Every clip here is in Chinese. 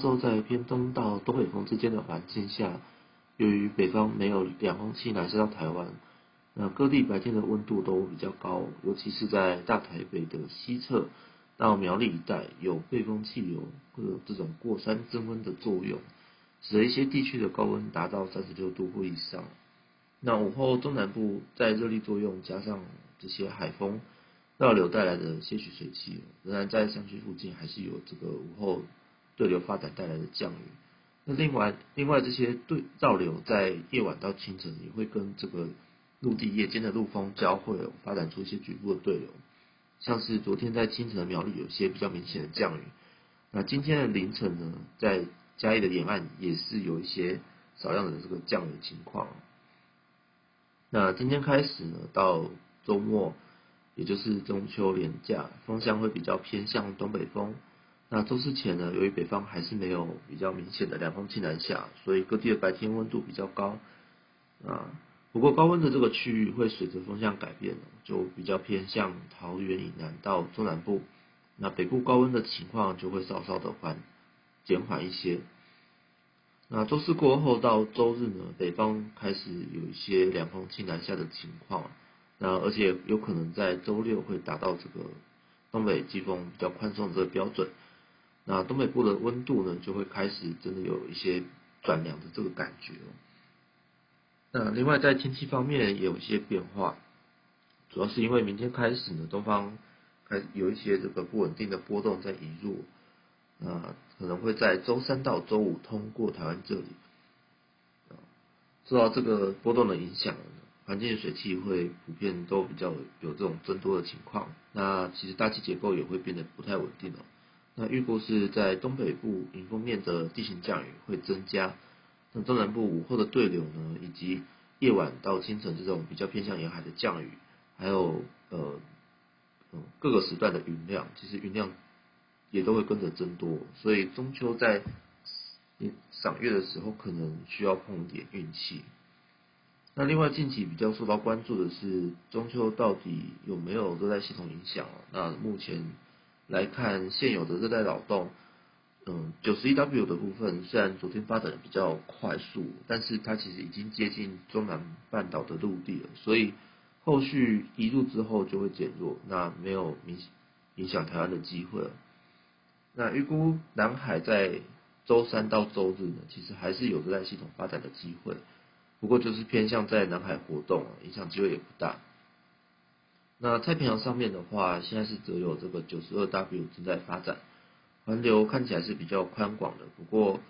受在偏东到东北风之间的环境下，由于北方没有凉风气南下到台湾，那各地白天的温度都比较高，尤其是在大台北的西侧到苗栗一带，有背风气流会有这种过山增温的作用，使得一些地区的高温达到三十六度或以上。那午后中南部在热力作用加上这些海风绕流带来的些许水汽，仍然在山区附近还是有这个午后对流发展带来的降雨。那另外，另外这些对绕流在夜晚到清晨也会跟这个陆地夜间的陆风交汇，发展出一些局部的对流。像是昨天在清晨的苗栗有些比较明显的降雨。那今天的凌晨呢，在嘉义的沿岸也是有一些少量的这个降雨情况。那今天开始呢，到周末，也就是中秋连假，风向会比较偏向东北风。那周四前呢，由于北方还是没有比较明显的凉风气南下，所以各地的白天温度比较高。啊，不过高温的这个区域会随着风向改变，就比较偏向桃园以南到中南部。那北部高温的情况就会稍稍的缓减缓一些。那周四过后到周日呢，北方开始有一些凉风气南下的情况，那而且有可能在周六会达到这个东北季风比较宽松的这个标准，那东北部的温度呢就会开始真的有一些转凉的这个感觉哦。那另外在天气方面也有一些变化，主要是因为明天开始呢，东方开始有一些这个不稳定的波动在移入。那可能会在周三到周五通过台湾这里，受到这个波动的影响，环境水汽会普遍都比较有这种增多的情况。那其实大气结构也会变得不太稳定哦。那预估是在东北部迎风面的地形降雨会增加，那中南部午后的对流呢，以及夜晚到清晨这种比较偏向沿海的降雨，还有呃各个时段的云量，其实云量。也都会跟着增多，所以中秋在赏月的时候，可能需要碰点运气。那另外近期比较受到关注的是，中秋到底有没有热带系统影响？那目前来看，现有的热带扰动，嗯，九十一 W 的部分，虽然昨天发展的比较快速，但是它其实已经接近中南半岛的陆地了，所以后续移入之后就会减弱，那没有明影响台湾的机会了。那预估南海在周三到周日呢，其实还是有热带系统发展的机会，不过就是偏向在南海活动，影响机会也不大。那太平洋上面的话，现在是只有这个九十二 W 正在发展，环流看起来是比较宽广的，不过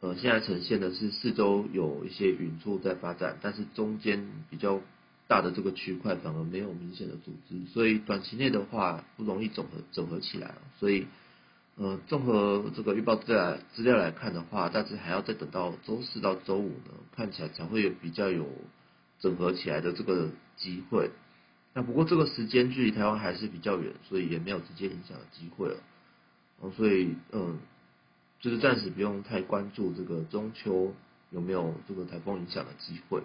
呃现在呈现的是四周有一些云柱在发展，但是中间比较大的这个区块反而没有明显的组织，所以短期内的话不容易整合整合起来，所以。呃，综合这个预报资料资料来看的话，大致还要再等到周四到周五呢，看起来才会有比较有整合起来的这个机会。那不过这个时间距离台湾还是比较远，所以也没有直接影响的机会了。哦，所以嗯、就是暂时不用太关注这个中秋有没有这个台风影响的机会。